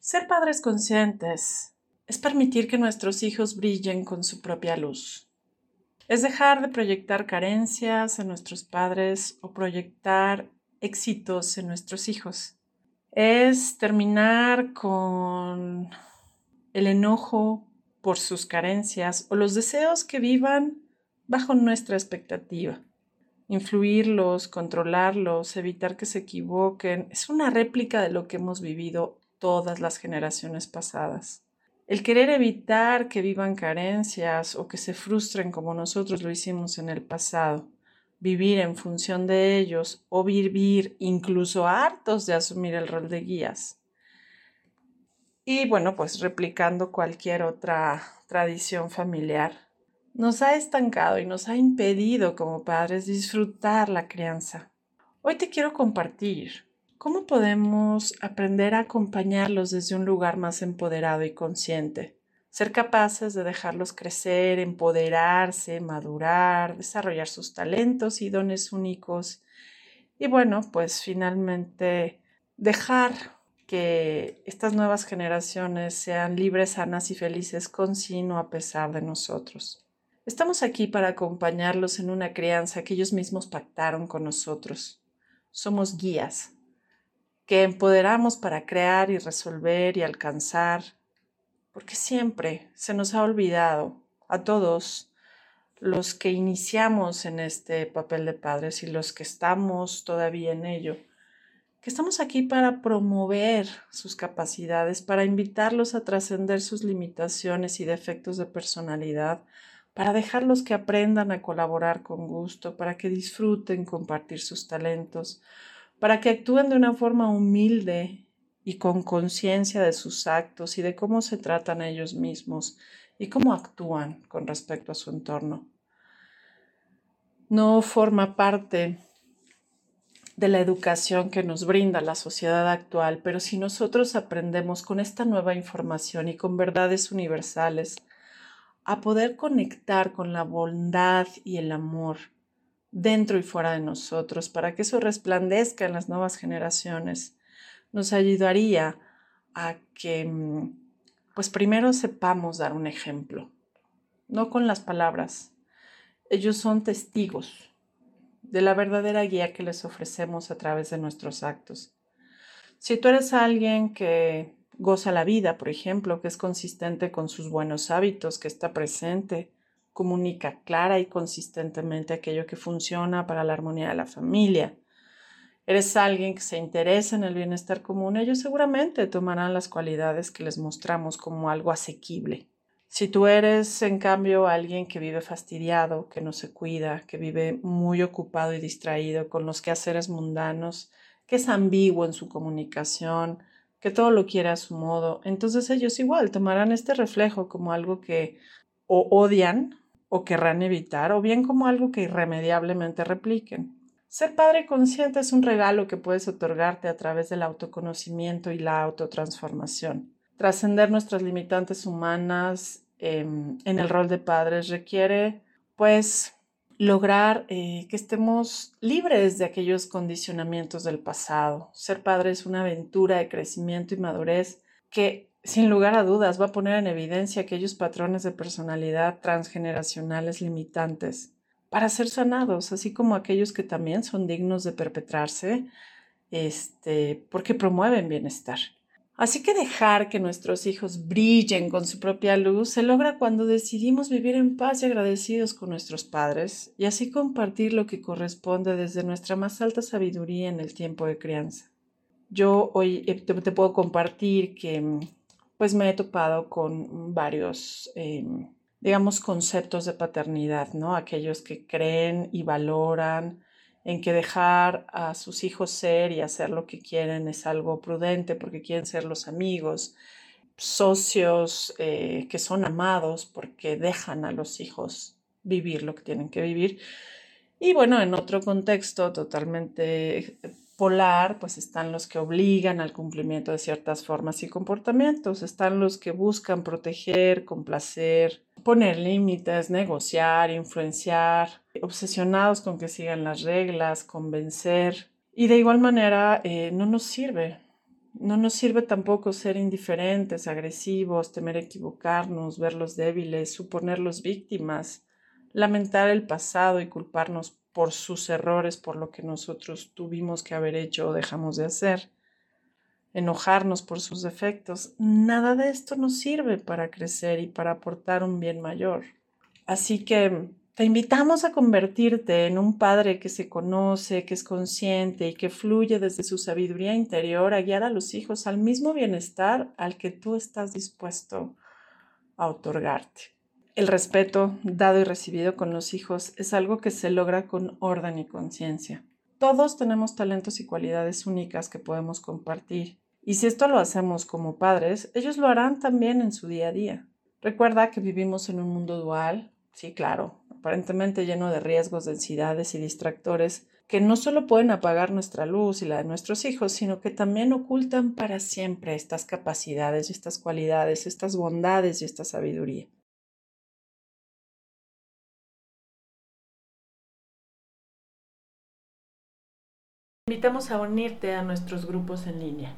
Ser padres conscientes es permitir que nuestros hijos brillen con su propia luz. Es dejar de proyectar carencias en nuestros padres o proyectar éxitos en nuestros hijos. Es terminar con el enojo por sus carencias o los deseos que vivan bajo nuestra expectativa. Influirlos, controlarlos, evitar que se equivoquen, es una réplica de lo que hemos vivido todas las generaciones pasadas. El querer evitar que vivan carencias o que se frustren como nosotros lo hicimos en el pasado, vivir en función de ellos o vivir incluso hartos de asumir el rol de guías. Y bueno, pues replicando cualquier otra tradición familiar, nos ha estancado y nos ha impedido como padres disfrutar la crianza. Hoy te quiero compartir ¿Cómo podemos aprender a acompañarlos desde un lugar más empoderado y consciente? Ser capaces de dejarlos crecer, empoderarse, madurar, desarrollar sus talentos y dones únicos. Y bueno, pues finalmente dejar que estas nuevas generaciones sean libres, sanas y felices con sino a pesar de nosotros. Estamos aquí para acompañarlos en una crianza que ellos mismos pactaron con nosotros. Somos guías, que empoderamos para crear y resolver y alcanzar, porque siempre se nos ha olvidado a todos los que iniciamos en este papel de padres y los que estamos todavía en ello, que estamos aquí para promover sus capacidades, para invitarlos a trascender sus limitaciones y defectos de personalidad, para dejarlos que aprendan a colaborar con gusto, para que disfruten compartir sus talentos, para que actúen de una forma humilde y con conciencia de sus actos y de cómo se tratan ellos mismos y cómo actúan con respecto a su entorno. No forma parte de la educación que nos brinda la sociedad actual, pero si nosotros aprendemos con esta nueva información y con verdades universales a poder conectar con la bondad y el amor, dentro y fuera de nosotros, para que eso resplandezca en las nuevas generaciones, nos ayudaría a que, mm, pues primero sepamos dar un ejemplo, no con las palabras. Ellos son testigos de la verdadera guía que les ofrecemos a través de nuestros actos. Si tú eres alguien que goza la vida, por ejemplo, que es consistente con sus buenos hábitos, que está presente, comunica clara y consistentemente aquello que funciona para la armonía de la familia. Eres alguien que se interesa en el bienestar común, ellos seguramente tomarán las cualidades que les mostramos como algo asequible. Si tú eres, en cambio, alguien que vive fastidiado, que no se cuida, que vive muy ocupado y distraído con los quehaceres mundanos, que es ambiguo en su comunicación, que todo lo quiere a su modo, entonces ellos igual tomarán este reflejo como algo que o odian o querrán evitar, o bien como algo que irremediablemente repliquen. Ser padre consciente es un regalo que puedes otorgarte a través del autoconocimiento y la autotransformación. Trascender nuestras limitantes humanas em, en el rol de padres requiere, pues, lograr eh, que estemos libres de aquellos condicionamientos del pasado. Ser padre es una aventura de crecimiento y madurez que sin lugar a dudas, va a poner en evidencia aquellos patrones de personalidad transgeneracionales limitantes para ser sanados, así como aquellos que también son dignos de perpetrarse, este, porque promueven bienestar. Así que dejar que nuestros hijos brillen con su propia luz se logra cuando decidimos vivir en paz y agradecidos con nuestros padres y así compartir lo que corresponde desde nuestra más alta sabiduría en el tiempo de crianza. Yo hoy eh, te puedo compartir que mm, pues me he topado con varios, em, digamos, conceptos de paternidad, ¿no? Aquellos que creen y valoran en que dejar a sus hijos ser y hacer lo que quieren es algo prudente porque quieren ser los amigos, socios eh, que son amados porque dejan a los hijos vivir lo que tienen que vivir. Y bueno, en otro contexto totalmente polar, pues están los que obligan al cumplimiento de ciertas formas y comportamientos, están los que buscan proteger, complacer, poner límites, negociar, influenciar, obsesionados con que sigan las reglas, convencer. Y de igual manera eh, no nos sirve, No nos sirve tampoco ser indiferentes, agresivos, temer equivocarnos, verlos débiles, suponerlos víctimas, lamentar el pasado y culparnos por sus errores, por lo que nosotros tuvimos que haber hecho o dejamos de hacer, enojarnos por sus defectos. Nada de esto nos sirve para crecer y para aportar un bien mayor. Así que te invitamos a convertirte en un padre que se conoce, que es consciente y que fluye desde su sabiduría interior a guiar a los hijos al mismo bienestar al que tú estás dispuesto a otorgarte. El respeto dado y recibido con los hijos es algo que se logra con orden y conciencia. Todos tenemos talentos y cualidades únicas que podemos compartir. Y si esto lo hacemos como padres, ellos lo harán también en su día a día. Recuerda que vivimos en un mundo dual, sí, claro, aparentemente lleno de riesgos, densidades y distractores que no solo pueden apagar nuestra luz y la de nuestros hijos, sino que también ocultan para siempre estas capacidades estas cualidades, estas bondades y esta sabiduría. Invitamos a unirte a nuestros grupos en línea.